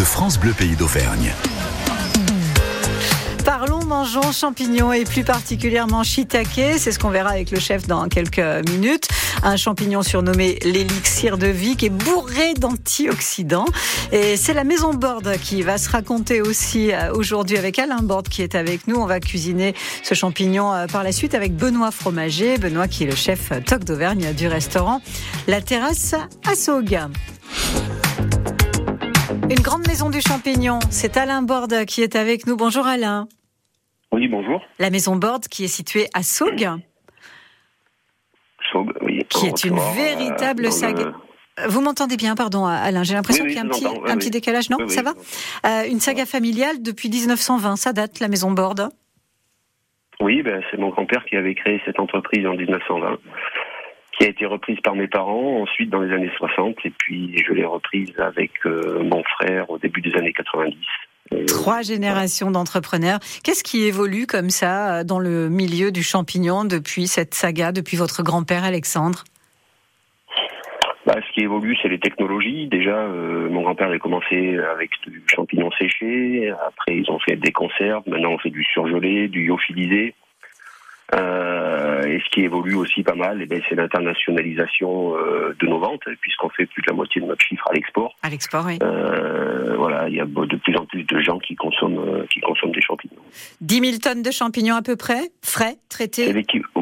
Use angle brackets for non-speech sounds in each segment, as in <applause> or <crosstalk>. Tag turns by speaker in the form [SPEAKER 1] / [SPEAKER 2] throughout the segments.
[SPEAKER 1] de France Bleu Pays d'Auvergne.
[SPEAKER 2] Parlons mangeons champignons et plus particulièrement shiitake. C'est ce qu'on verra avec le chef dans quelques minutes. Un champignon surnommé l'élixir de vie qui est bourré d'antioxydants. Et c'est la maison Borde qui va se raconter aussi euh, aujourd'hui avec Alain Borde qui est avec nous. On va cuisiner ce champignon euh, par la suite avec Benoît Fromager. Benoît qui est le chef euh, toc d'Auvergne du restaurant La Terrasse à Saugue. Une grande maison du champignon, c'est Alain Borde qui est avec nous. Bonjour Alain.
[SPEAKER 3] Oui, bonjour.
[SPEAKER 2] La maison Borde qui est située à Saugue.
[SPEAKER 3] Saugue, oui.
[SPEAKER 2] Qui est une véritable
[SPEAKER 3] euh,
[SPEAKER 2] saga. Vous m'entendez bien, pardon Alain, j'ai l'impression qu'il y a un, petit, un petit, décalage, non Ça va euh, Une saga familiale depuis 1920, ça date, la maison Borde
[SPEAKER 3] Oui, ben, c'est mon grand-père qui avait créé cette entreprise en 1920 qui a été reprise par mes parents ensuite dans les années 60 et puis je l'ai reprise avec euh, mon frère au début des années 90.
[SPEAKER 2] Trois générations d'entrepreneurs. Qu'est-ce qui évolue comme ça euh, dans le milieu du champignon depuis cette saga, depuis votre grand-père Alexandre?
[SPEAKER 3] Bah, ce qui évolue, c'est les technologies. Déjà, euh, mon grand-père avait commencé avec du champignon séché. Après, ils ont fait des conserves. Maintenant, on fait du surgelé, du lyophilisé. Euh, et ce qui évolue aussi pas mal, eh ben, c'est l'internationalisation euh, de nos ventes, puisqu'on fait plus de la moitié de notre chiffre à l'export.
[SPEAKER 2] À l'export, oui.
[SPEAKER 3] Euh, voilà, il y a de plus en plus de gens qui consomment, euh, qui consomment des champignons.
[SPEAKER 2] 10 000 tonnes de champignons à peu près, frais, traités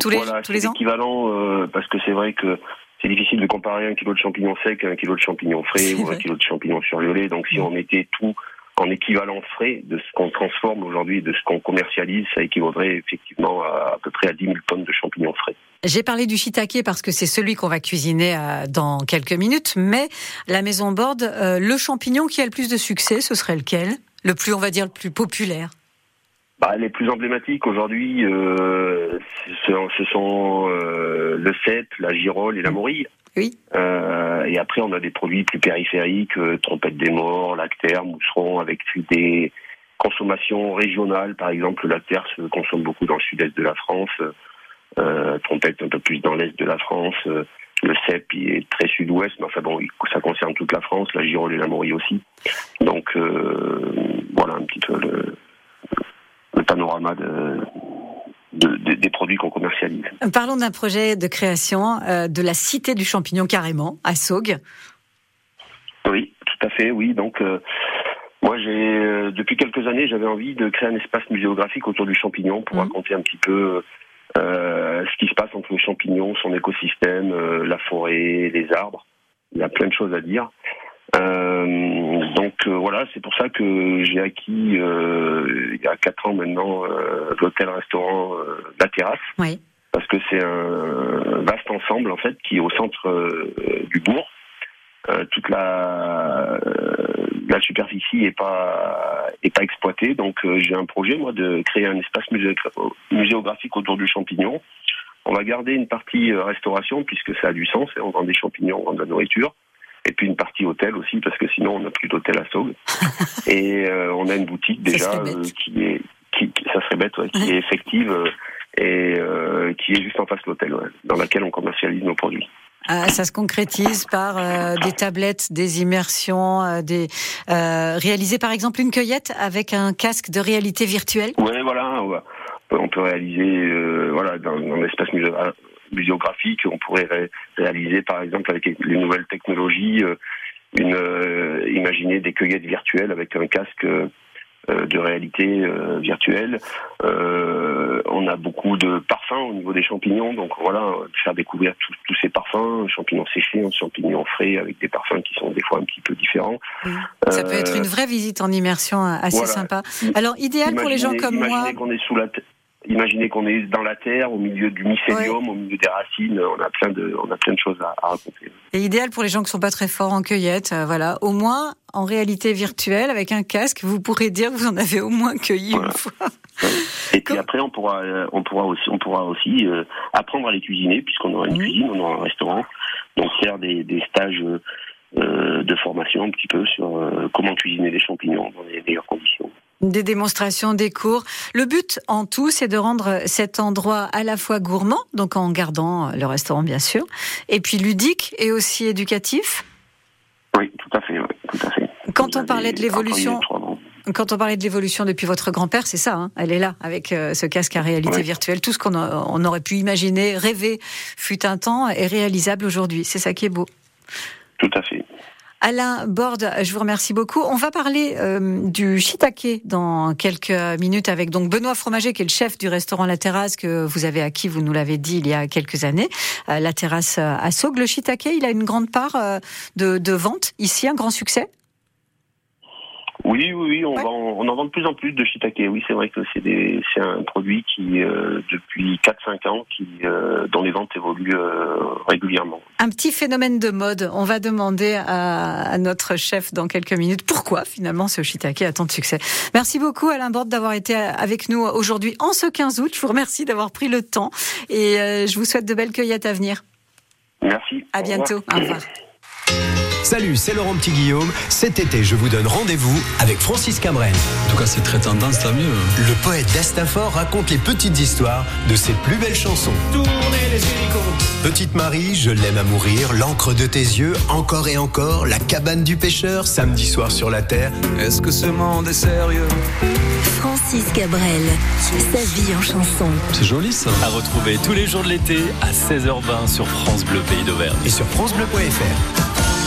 [SPEAKER 2] tous les, tous les ans
[SPEAKER 3] l'équivalent, euh, parce que c'est vrai que c'est difficile de comparer un kilo de champignons secs à un kilo de champignons frais ou un kilo de champignons surgelés. Donc si on mettait tout en équivalent frais de ce qu'on transforme aujourd'hui, de ce qu'on commercialise, ça équivaudrait effectivement à, à peu près à 10 000 tonnes de champignons frais.
[SPEAKER 2] J'ai parlé du shiitake parce que c'est celui qu'on va cuisiner euh, dans quelques minutes, mais la maison Borde, euh, le champignon qui a le plus de succès, ce serait lequel? Le plus, on va dire, le plus populaire?
[SPEAKER 3] Bah, les plus emblématiques aujourd'hui, euh, ce, ce, sont euh, le cèpe, la girole et la morille.
[SPEAKER 2] Oui.
[SPEAKER 3] Euh, et après, on a des produits plus périphériques, euh, trompette des morts, lactaire, mousseron, avec des consommations régionales. Par exemple, le lactaire se consomme beaucoup dans le sud-est de la France, euh, trompette un peu plus dans l'est de la France. le cèpe il est très sud-ouest, mais enfin bon, ça concerne toute la France, la girole et la morille aussi. Donc voilà un petit peu le, le panorama de, de, de, des produits qu'on commercialise.
[SPEAKER 2] Parlons d'un projet de création euh, de la Cité du Champignon carrément, à Saugue.
[SPEAKER 3] Oui, tout à fait, oui. Donc, euh, moi, j'ai euh, depuis quelques années, j'avais envie de créer un espace muséographique autour du champignon pour mmh. raconter un petit peu ce qui se passe entre le champignon, son écosystème, la forêt, les arbres. Il y a plein de choses à dire. Euh, donc euh, voilà, c'est pour ça que j'ai acquis euh, il y a quatre ans maintenant euh, l'hôtel-restaurant euh, La Terrasse.
[SPEAKER 2] Oui.
[SPEAKER 3] Parce que c'est un vaste ensemble en fait qui est au centre euh, du bourg. toute la la superficie est pas est pas exploitée, donc j'ai un projet moi de créer un espace muséographique autour du champignon. On va garder une partie restauration puisque ça a du sens et on vend des champignons, on vend de la nourriture et puis une partie hôtel aussi parce que sinon on n'a plus d'hôtel à Saugue. <laughs> et euh, on a une boutique déjà euh, qui est qui, ça serait bête ouais, qui est effective euh, et euh, qui est juste en face de l'hôtel ouais, dans laquelle on commercialise nos produits.
[SPEAKER 2] Ah, ça se concrétise par euh, des tablettes, des immersions, euh, des réaliser par exemple une cueillette avec un casque de réalité virtuelle?
[SPEAKER 3] Ouais, voilà, on peut réaliser voilà dans, dans l'espace musée muséographique. On pourrait ré réaliser, par exemple, avec les nouvelles technologies, euh, une, euh, imaginer des cueillettes virtuelles avec un casque euh, de réalité euh, virtuelle. Euh, on a beaucoup de parfums au niveau des champignons, donc voilà, faire découvrir tous ces parfums, champignons séchés, champignons frais, avec des parfums qui sont des fois un petit peu différents.
[SPEAKER 2] Oui. Ça peut être une vraie visite en immersion assez voilà. sympa. Alors idéal
[SPEAKER 3] imaginez,
[SPEAKER 2] pour les gens comme moi.
[SPEAKER 3] Qu'on est sous la Imaginez qu'on est dans la terre, au milieu du mycélium, ouais. au milieu des racines. On a plein de, on a plein de choses à, à raconter.
[SPEAKER 2] Et idéal pour les gens qui sont pas très forts en cueillette, euh, voilà. Au moins, en réalité virtuelle, avec un casque, vous pourrez dire que vous en avez au moins cueilli voilà. une fois.
[SPEAKER 3] Et puis après, on pourra, on pourra aussi, on pourra aussi euh, apprendre à les cuisiner, puisqu'on aura une mmh. cuisine, on aura un restaurant, donc faire des, des stages. Euh, de formation un petit peu sur euh, comment cuisiner des champignons dans les meilleures conditions.
[SPEAKER 2] Des démonstrations, des cours. Le but en tout, c'est de rendre cet endroit à la fois gourmand, donc en gardant le restaurant bien sûr, et puis ludique et aussi éducatif.
[SPEAKER 3] Oui, tout à fait. Oui, tout à fait.
[SPEAKER 2] Quand on parlait de l'évolution, quand on parlait de l'évolution depuis votre grand-père, c'est ça, hein elle est là, avec euh, ce casque à réalité virtuelle. Tout ce qu'on on aurait pu imaginer, rêver, fut un temps, est réalisable aujourd'hui. C'est ça qui est beau.
[SPEAKER 4] Tout à fait.
[SPEAKER 2] Alain Borde, je vous remercie beaucoup. On va parler euh, du shiitake dans quelques minutes avec donc Benoît Fromager, qui est le chef du restaurant La Terrasse que vous avez acquis, vous nous l'avez dit il y a quelques années. Euh, la Terrasse à Saugue. Le shiitake, il a une grande part de, de vente ici, un grand succès?
[SPEAKER 4] Oui, oui, oui, on, on en vend de plus en plus de shiitake. Oui, c'est vrai que c'est un produit qui, euh, depuis 4-5 ans, qui, euh, dont les ventes évoluent euh, régulièrement.
[SPEAKER 2] Un petit phénomène de mode. On va demander à, notre chef dans quelques minutes pourquoi finalement ce shiitake a tant de succès. Merci beaucoup Alain Borde d'avoir été avec nous aujourd'hui en ce 15 août. Je vous remercie d'avoir pris le temps et je vous souhaite de belles cueillettes à venir.
[SPEAKER 4] Merci.
[SPEAKER 2] À bientôt. Au revoir. <clears throat>
[SPEAKER 5] Salut, c'est Laurent Petit Guillaume. Cet été, je vous donne rendez-vous avec Francis Cabrel.
[SPEAKER 6] En tout cas, c'est très tendance, tant mieux.
[SPEAKER 5] Le poète d'Astafor raconte les petites histoires de ses plus belles chansons. Tournez les Petite Marie, je l'aime à mourir, l'encre de tes yeux, encore et encore, la cabane du pêcheur, samedi soir sur la terre.
[SPEAKER 6] Est-ce que ce monde est sérieux?
[SPEAKER 7] Francis Cabrel, sa vie en chanson.
[SPEAKER 6] C'est joli ça.
[SPEAKER 8] À retrouver tous les jours de l'été à 16h20 sur France Bleu Pays d'Auvergne.
[SPEAKER 5] Et sur francebleu.fr.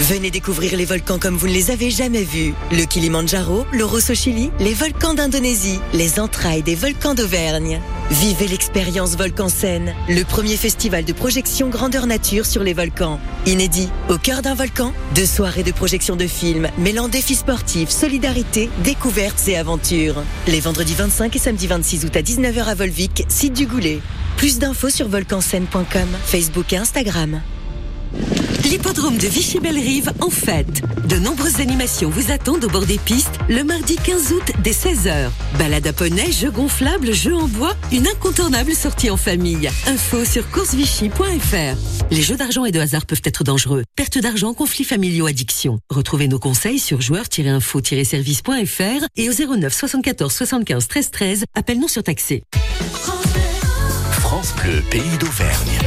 [SPEAKER 7] Venez découvrir les volcans comme vous ne les avez jamais vus. Le Kilimandjaro, le Rosso Chili, les volcans d'Indonésie, les entrailles des volcans d'Auvergne. Vivez l'expérience Volcan Scène, le premier festival de projection grandeur nature sur les volcans. Inédit, au cœur d'un volcan, deux soirées de projection de films mêlant défis sportifs, solidarité, découvertes et aventures. Les vendredis 25 et samedi 26 août à 19h à Volvic, site du Goulet. Plus d'infos sur volcanscène.com, Facebook et Instagram. L'hippodrome de Vichy-Belle-Rive en fête. De nombreuses animations vous attendent au bord des pistes le mardi 15 août dès 16h. Balade à poney, jeux gonflables, jeux en bois, une incontournable sortie en famille. Info sur coursevichy.fr. Les jeux d'argent et de hasard peuvent être dangereux. Perte d'argent, conflits familiaux, addiction. Retrouvez nos conseils sur joueurs-info-service.fr et au 09 74 75 13 13. Appel non surtaxé.
[SPEAKER 5] France Bleu, pays d'Auvergne.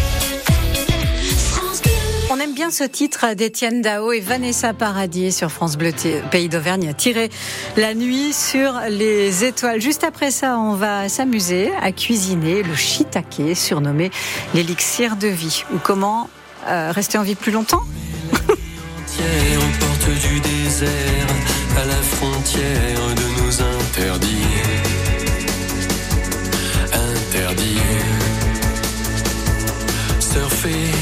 [SPEAKER 2] On aime bien ce titre d'Étienne Dao et Vanessa Paradis sur France Bleu Pays d'Auvergne, tirer la nuit sur les étoiles. Juste après ça, on va s'amuser à cuisiner le shiitake, surnommé l'élixir de vie. Ou comment euh, rester en vie plus longtemps?
[SPEAKER 9] Du désert à la frontière de. Surfer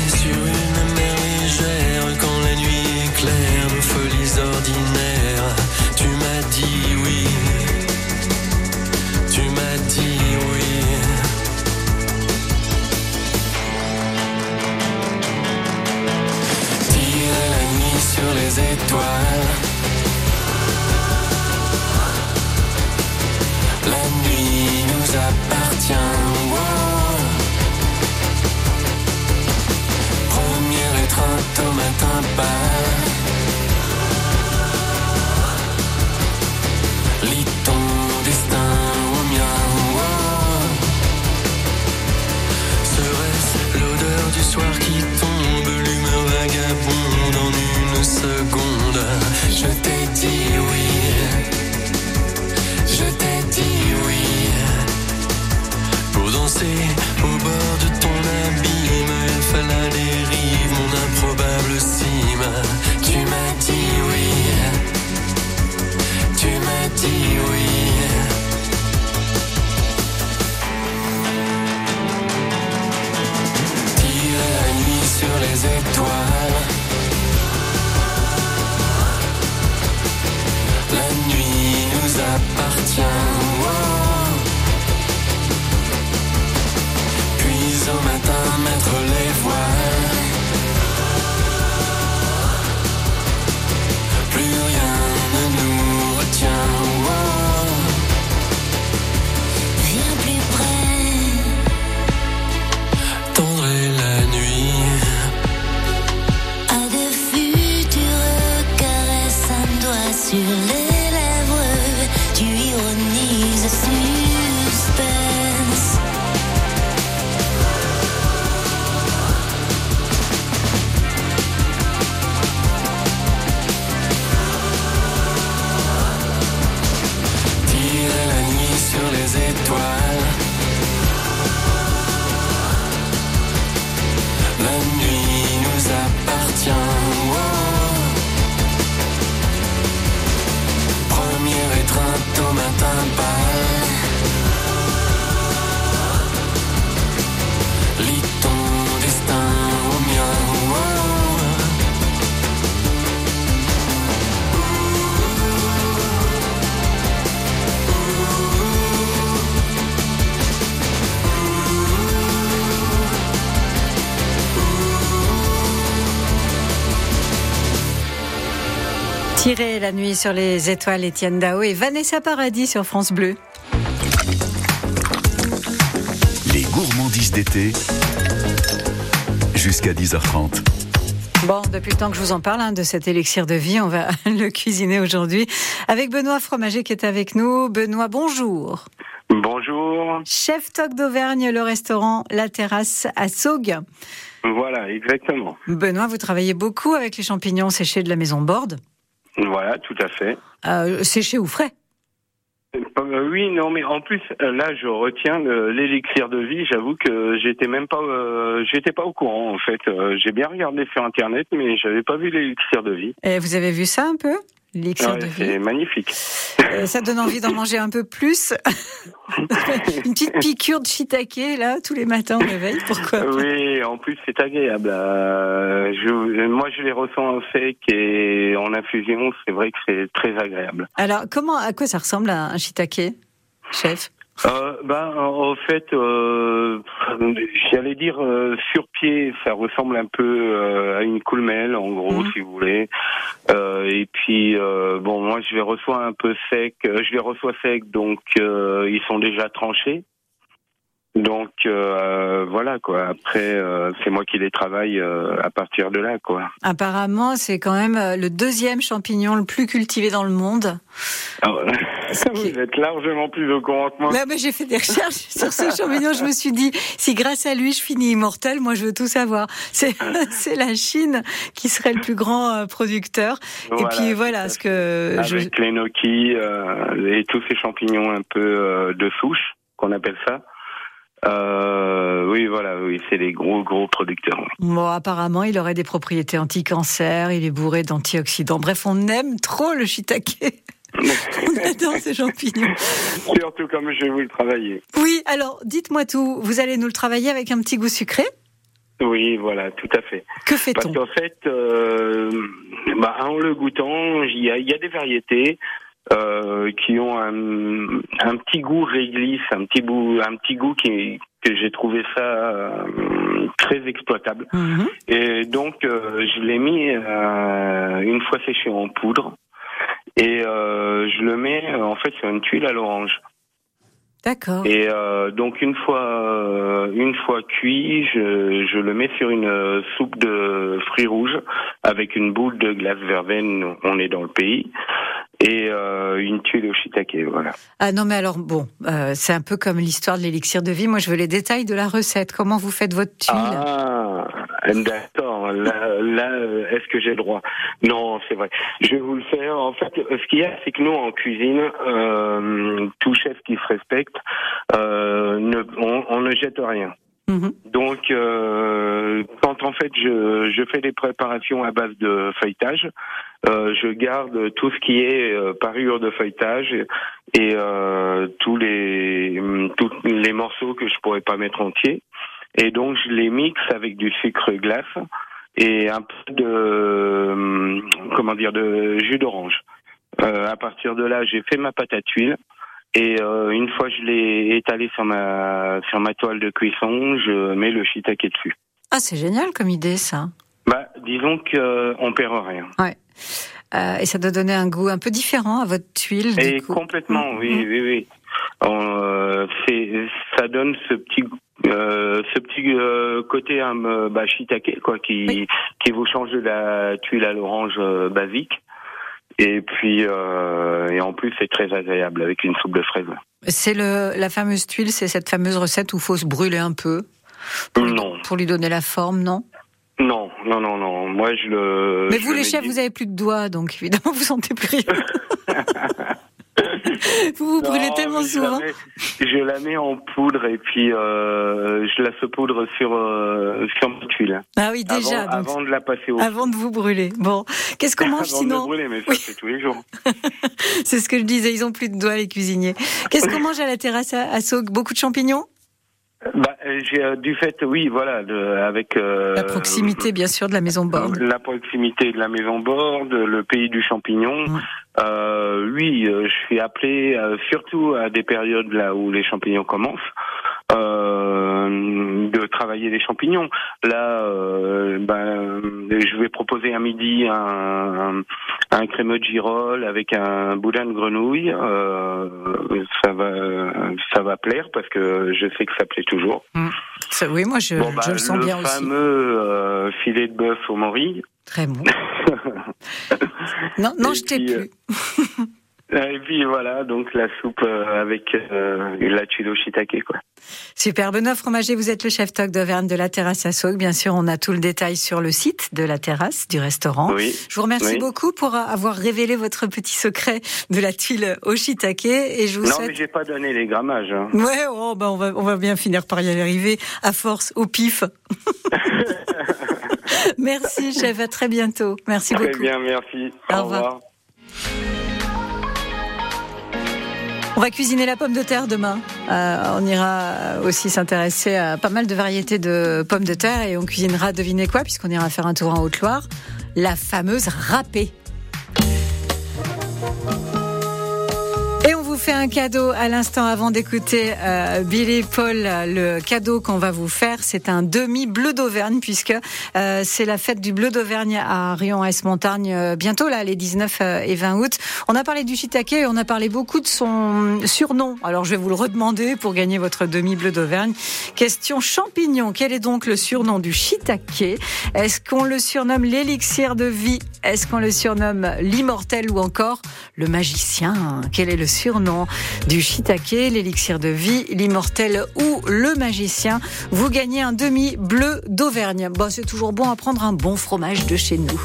[SPEAKER 9] La nuit sur les étoiles,
[SPEAKER 2] Étienne Dao et Vanessa Paradis sur France Bleu.
[SPEAKER 1] Les gourmandises d'été. Jusqu'à 10h30.
[SPEAKER 2] Bon, depuis le temps que je vous en parle hein, de cet élixir de vie, on va <laughs> le cuisiner aujourd'hui avec Benoît Fromager qui est avec nous. Benoît, bonjour.
[SPEAKER 4] Bonjour.
[SPEAKER 2] Chef Toc d'Auvergne, le restaurant La Terrasse à Saugues.
[SPEAKER 4] Voilà, exactement.
[SPEAKER 2] Benoît, vous travaillez beaucoup avec les champignons séchés de la maison Borde.
[SPEAKER 4] Voilà, tout à fait.
[SPEAKER 2] Euh, séchés ou frais
[SPEAKER 4] oui, non, mais en plus, euh, là, je retiens l'élixir de vie. J'avoue que j'étais même pas, euh, j'étais pas au courant en fait. Euh, J'ai bien regardé sur internet, mais j'avais pas vu l'élixir de vie.
[SPEAKER 2] Et Vous avez vu ça un peu?
[SPEAKER 4] Ouais,
[SPEAKER 2] de
[SPEAKER 4] c'est magnifique.
[SPEAKER 2] Euh, ça donne envie d'en manger un peu plus? <laughs> Une petite piqûre de shiitake, là, tous les matins au réveil, pourquoi
[SPEAKER 4] Oui, en plus c'est agréable. Euh, je, moi, je les ressens en sec et en infusion. C'est vrai que c'est très agréable.
[SPEAKER 2] Alors, comment, à quoi ça ressemble un shiitake, chef?
[SPEAKER 4] Euh, ben, en fait, euh, j'allais dire euh, sur pied, ça ressemble un peu euh, à une coulmelle, en gros,
[SPEAKER 2] Mhm.
[SPEAKER 4] si vous voulez. Euh, et puis, euh, bon, moi, je les reçois un peu secs. euh, Je les reçois secs, donc euh, ils sont déjà tranchés. Donc euh, voilà quoi. Après, euh, c'est moi qui les travaille euh, à partir de là quoi.
[SPEAKER 2] Apparemment, c'est quand même le deuxième champignon le plus cultivé dans le monde.
[SPEAKER 4] Alors,
[SPEAKER 2] Ce <laughs>
[SPEAKER 4] vous êtes largement plus au courant que moi.
[SPEAKER 2] Mais j'ai fait des recherches <laughs> sur ce champignon. Je me suis dit, si grâce à lui je finis immortel, moi je veux tout savoir. C'est <laughs> c'est la Chine qui serait le plus grand euh, producteur.
[SPEAKER 4] Voilà,
[SPEAKER 2] Et puis voilà, ce que je...
[SPEAKER 4] avec les gnocchis euh, et tous ces champignons un peu euh, de souche qu'on appelle ça. Euh, oui, voilà, oui, c'est les gros gros producteurs. oui.
[SPEAKER 2] Bon, apparemment, il aurait des propriétés anti-cancer, il est bourré d'antioxydants. Bref, on aime trop le shiitake. <laughs> on adore ces champignons.
[SPEAKER 4] Surtout comme je vais vous le travailler.
[SPEAKER 2] Oui, alors, dites-moi tout. Vous allez nous le travailler avec un petit goût sucré?
[SPEAKER 4] Oui, voilà, tout à fait.
[SPEAKER 2] Que
[SPEAKER 4] Parce
[SPEAKER 2] fait-on
[SPEAKER 4] qu'en fait, euh, bah, en le goûtant, il y y a des variétés euh, qui ont un, un petit goût réglisse, un petit goût, un petit goût qui que j'ai trouvé ça euh, très exploitable.
[SPEAKER 2] Mhm.
[SPEAKER 4] Et donc, euh, je l'ai mis euh, une fois séché en poudre. Et euh, je le mets euh, en fait sur une tuile à l'orange.
[SPEAKER 2] D'accord.
[SPEAKER 4] Et euh, donc une fois euh, une fois cuit, je, je le mets sur une euh, soupe de fruits rouges avec une boule de glace verveine. On est dans le pays et une tuile au shiitake. Voilà.
[SPEAKER 2] Ah non, mais alors, bon, c'est un peu comme l'histoire de l'élixir de vie. Moi, je veux les détails de la recette. Comment vous faites votre tuile?
[SPEAKER 4] Ah, d'accord. Là, là est-ce que j'ai le droit? Non, c'est vrai. Je vais vous le faire. En fait, ce qu'il y a, c'est que nous, en cuisine, euh, tout chef qui se respecte, euh, ne, on, on ne jette rien.
[SPEAKER 2] Mhm.
[SPEAKER 4] Donc, euh, quand en fait je, je fais des préparations à base de feuilletage, euh, je garde tout ce qui est euh, parure de feuilletage et euh, tous les tous les morceaux que je pourrais pas mettre entiers. Et donc je les mixe avec du sucre glace et un peu de euh, comment dire de jus d'orange. Euh, à partir de là, j'ai fait ma pâte à tuile. Et euh, une fois je l'ai étalé sur ma sur ma toile de cuisson, je mets le shiitake dessus.
[SPEAKER 2] Ah, c'est génial comme idée, ça.
[SPEAKER 4] Bah, disons que on perd rien.
[SPEAKER 2] Euh, et ça doit donner un goût un peu différent à votre tuile.
[SPEAKER 4] Et
[SPEAKER 2] du coup.
[SPEAKER 4] complètement, oui, oui, oui. Euh, c'est ça donne ce petit euh, euh, côté un bah, shiitake quoi qui
[SPEAKER 2] Oui.
[SPEAKER 4] qui vous change de la tuile à l'orange euh, basique. Et puis euh, et en plus c'est très agréable avec une soupe de fraises.
[SPEAKER 2] C'est le, la fameuse tuile, c'est cette fameuse recette où il faut se brûler un peu pour lui,
[SPEAKER 4] Non,
[SPEAKER 2] pour lui donner la forme, non?
[SPEAKER 4] Non, non, non, non. Moi je le.
[SPEAKER 2] Mais
[SPEAKER 4] je
[SPEAKER 2] vous,
[SPEAKER 4] le
[SPEAKER 2] les chefs, vous avez plus de doigts, donc évidemment, <laughs> vous sentez plus rien. <laughs> <laughs> vous vous brûlez
[SPEAKER 4] Non,
[SPEAKER 2] tellement
[SPEAKER 4] la
[SPEAKER 2] souvent.
[SPEAKER 4] mets- Je la mets en poudre et puis euh, je la saupoudre sur euh, sur ma tuile.
[SPEAKER 2] Ah oui, déjà.
[SPEAKER 4] avant,
[SPEAKER 2] donc,
[SPEAKER 4] avant de la passer au
[SPEAKER 2] avant de vous brûler. Bon, qu'est-ce qu'on <laughs> mange
[SPEAKER 4] avant de me
[SPEAKER 2] sinon
[SPEAKER 4] brûler, mais ça
[SPEAKER 2] Oui.
[SPEAKER 4] c'est tous les jours. <laughs>
[SPEAKER 2] C'est ce que je disais, ils ont plus de doigts les cuisiniers. Qu'est-ce qu'on mange à la terrasse à, à Saugue Beaucoup de champignons?
[SPEAKER 4] Bah, euh, j'ai euh, du fait, oui, voilà, de, avec euh,
[SPEAKER 2] La proximité, bien sûr, de la maison Borne.
[SPEAKER 4] La proximité de la maison Borde, le pays du champignon.
[SPEAKER 2] Ouais.
[SPEAKER 4] Euh, oui, euh, je suis appelé euh, surtout à des périodes là où les champignons commencent. euh, de travailler les champignons. Là, euh, ben, je vais proposer à midi un, un crémeux de girole avec un boudin de grenouille. Euh, ça va, ça va plaire parce que je sais que ça plaît toujours.
[SPEAKER 2] Ça, oui, moi, je,
[SPEAKER 4] Bon,
[SPEAKER 2] je le sens bien aussi.
[SPEAKER 4] fameux euh, filet de bœuf au mori.
[SPEAKER 2] Très bon. <laughs> Non, non,
[SPEAKER 4] Et
[SPEAKER 2] je t'ai
[SPEAKER 4] puis,
[SPEAKER 2] plus. <laughs>
[SPEAKER 4] Et puis voilà, donc la soupe euh, avec euh, la tuile au shiitake, quoi.
[SPEAKER 2] Super. Benoît Fromager, vous êtes le chef toc d'Auvergne de la terrasse à Saugue. Bien sûr, on a tout le détail sur le site de la terrasse du restaurant.
[SPEAKER 4] Oui.
[SPEAKER 2] Je vous remercie
[SPEAKER 4] Oui.
[SPEAKER 2] beaucoup pour avoir révélé votre petit secret de la tuile au shiitake et je vous
[SPEAKER 4] Non,
[SPEAKER 2] souhaite
[SPEAKER 4] mais j'ai pas donné les grammages. hein.
[SPEAKER 2] Ouais, oh, bah on, va, on va bien finir par y arriver à force, au pif. <laughs> Merci, chef. À très bientôt. Merci
[SPEAKER 4] Très
[SPEAKER 2] beaucoup.
[SPEAKER 4] bien, merci.
[SPEAKER 2] Au
[SPEAKER 4] Au
[SPEAKER 2] revoir.
[SPEAKER 4] revoir.
[SPEAKER 2] On va cuisiner la pomme de terre demain. Euh, on ira aussi s'intéresser à pas mal de variétés de pommes de terre et on cuisinera, devinez quoi, puisqu'on ira faire un tour en Haute-Loire, la fameuse râpée. Fait un cadeau à l'instant avant d'écouter euh, Billy Paul. Le cadeau qu'on va vous faire, c'est un demi bleu d'Auvergne puisque euh, c'est la fête du bleu d'Auvergne à Rion-Est-Montagne euh, bientôt là, les 19 euh, et 20 août. On a parlé du shiitake et on a parlé beaucoup de son surnom. Alors je vais vous le redemander pour gagner votre demi bleu d'Auvergne. Question champignon. Quel est donc le surnom du shiitake? Est-ce qu'on le surnomme l'élixir de vie? Est-ce qu'on le surnomme l'immortel ou encore le magicien? Quel est le surnom du shiitake, l'élixir de vie, l'immortel ou le magicien Vous gagnez un demi bleu d'Auvergne. Bon, c'est toujours bon à prendre un bon fromage de chez nous.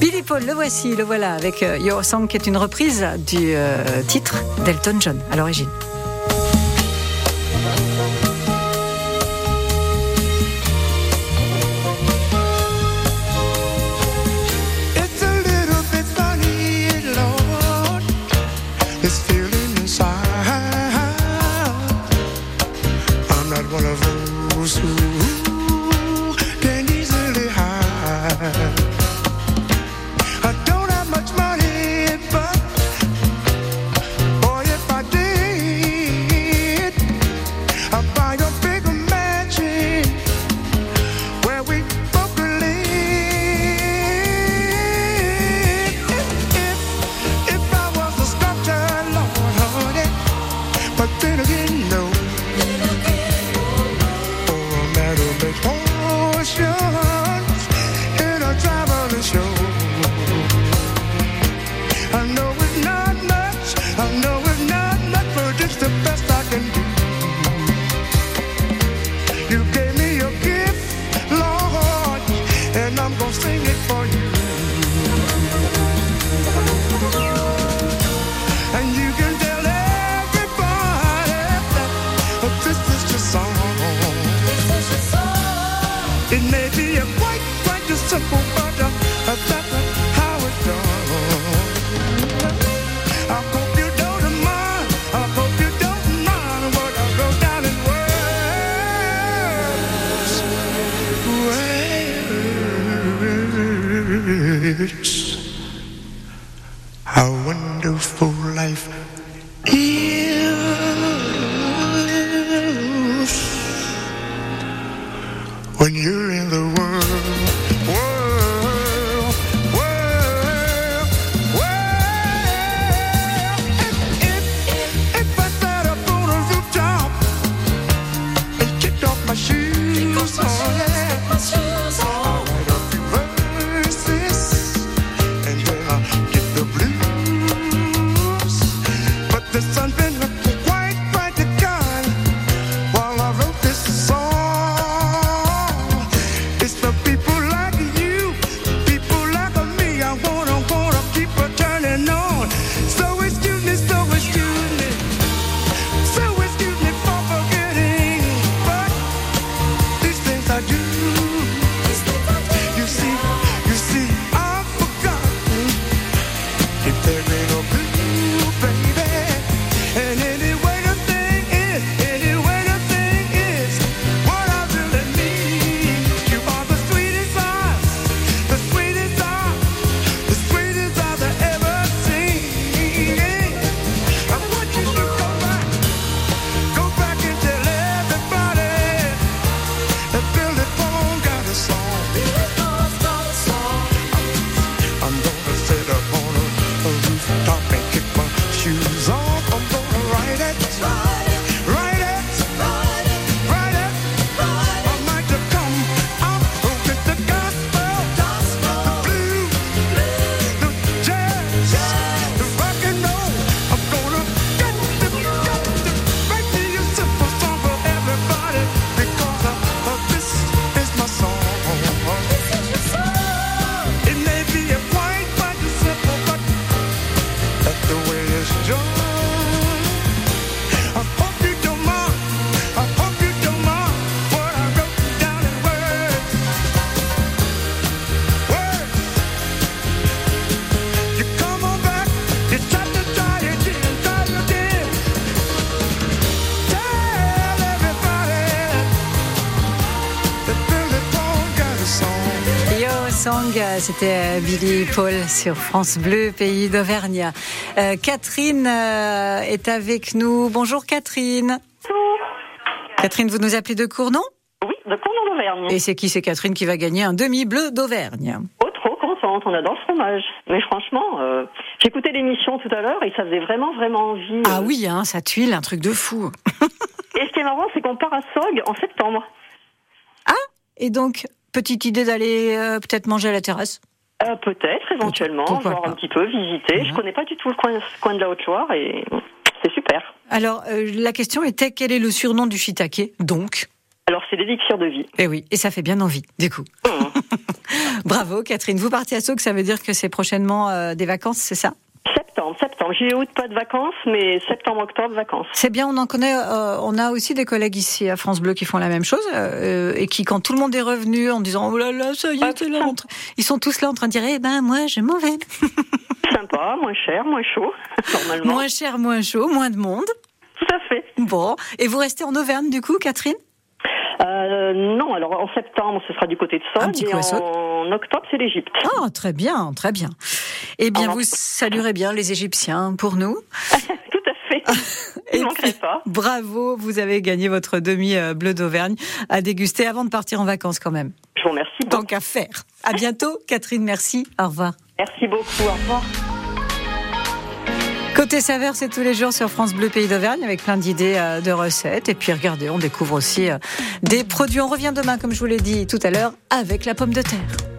[SPEAKER 2] Billy Paul, le voici, le voilà, avec euh, Your Song, qui est une reprise du euh, titre d'Elton John à l'origine.
[SPEAKER 10] But then again, no.
[SPEAKER 2] jour c'était Billy Paul sur France Bleu, pays d'Auvergne. Euh, Catherine euh, est avec nous. Bonjour Catherine. Catherine, vous nous appelez de Cournon?
[SPEAKER 11] Oui, de Cournon d'Auvergne.
[SPEAKER 2] Et c'est qui C'est Catherine qui va gagner un demi-bleu d'Auvergne?
[SPEAKER 11] Oh, trop contente, on adore le fromage. Mais franchement, euh, j'écoutais l'émission tout à l'heure et ça faisait vraiment, vraiment envie.
[SPEAKER 2] Ah oui, hein, ça tuile, un truc de fou.
[SPEAKER 11] Et ce qui est marrant, c'est qu'on part à Sog en septembre.
[SPEAKER 2] Ah Et donc, petite idée d'aller euh, peut-être manger à la terrasse
[SPEAKER 11] Euh, Peut-être, éventuellement,
[SPEAKER 2] Pourquoi
[SPEAKER 11] voir
[SPEAKER 2] pas.
[SPEAKER 11] un petit peu, visiter. Je connais pas du tout le coin, ce coin de la Haute-Loire et c'est super.
[SPEAKER 2] Alors, euh, la question était quel est le surnom du shiitake Donc
[SPEAKER 11] Alors, c'est l'élixir de vie.
[SPEAKER 2] Eh oui, et ça fait bien envie, du coup. <laughs> Bravo Catherine, vous partez à Sceaux, ça veut dire que c'est prochainement des vacances, c'est ça?
[SPEAKER 11] Septembre, septembre. Juillet, août, pas de vacances, mais septembre, octobre, vacances.
[SPEAKER 2] C'est bien, on en connaît. euh, on a aussi des collègues ici à France Bleu qui font la même chose euh, et qui, quand tout le monde est revenu en disant oh là là, ça y est, c'est là, ils sont tous là en train de dire eh ben moi je m'en vais. <laughs>
[SPEAKER 11] Sympa, moins cher, moins chaud, <laughs> normalement.
[SPEAKER 2] Moins cher, moins chaud, moins de monde.
[SPEAKER 11] Tout à fait.
[SPEAKER 2] Bon, et vous restez en Auvergne du coup, Catherine?
[SPEAKER 11] Euh, non, alors en septembre, ce sera du côté de
[SPEAKER 2] petit
[SPEAKER 11] et
[SPEAKER 2] Sceaux.
[SPEAKER 11] en octobre, c'est l'Égypte.
[SPEAKER 2] Ah, très bien, très bien. Eh bien,
[SPEAKER 11] Alors-
[SPEAKER 2] vous saluerez bien les Égyptiens pour nous. <laughs>
[SPEAKER 11] Tout à fait.
[SPEAKER 2] Et
[SPEAKER 11] Je manquerai
[SPEAKER 2] puis,
[SPEAKER 11] pas.
[SPEAKER 2] bravo, vous avez gagné votre demi euh, bleu d'Auvergne à déguster avant de partir en vacances quand même.
[SPEAKER 11] Je vous remercie
[SPEAKER 2] Tant qu'à faire. À bientôt, Catherine, merci. Au revoir.
[SPEAKER 11] Merci beaucoup. Au revoir.
[SPEAKER 2] Côté saveur, c'est tous les jours sur France Bleu Pays d'Auvergne avec plein d'idées euh, de recettes. Et puis regardez, on découvre aussi euh, des produits. On revient demain, comme je vous l'ai dit tout à l'heure, avec la pomme de terre.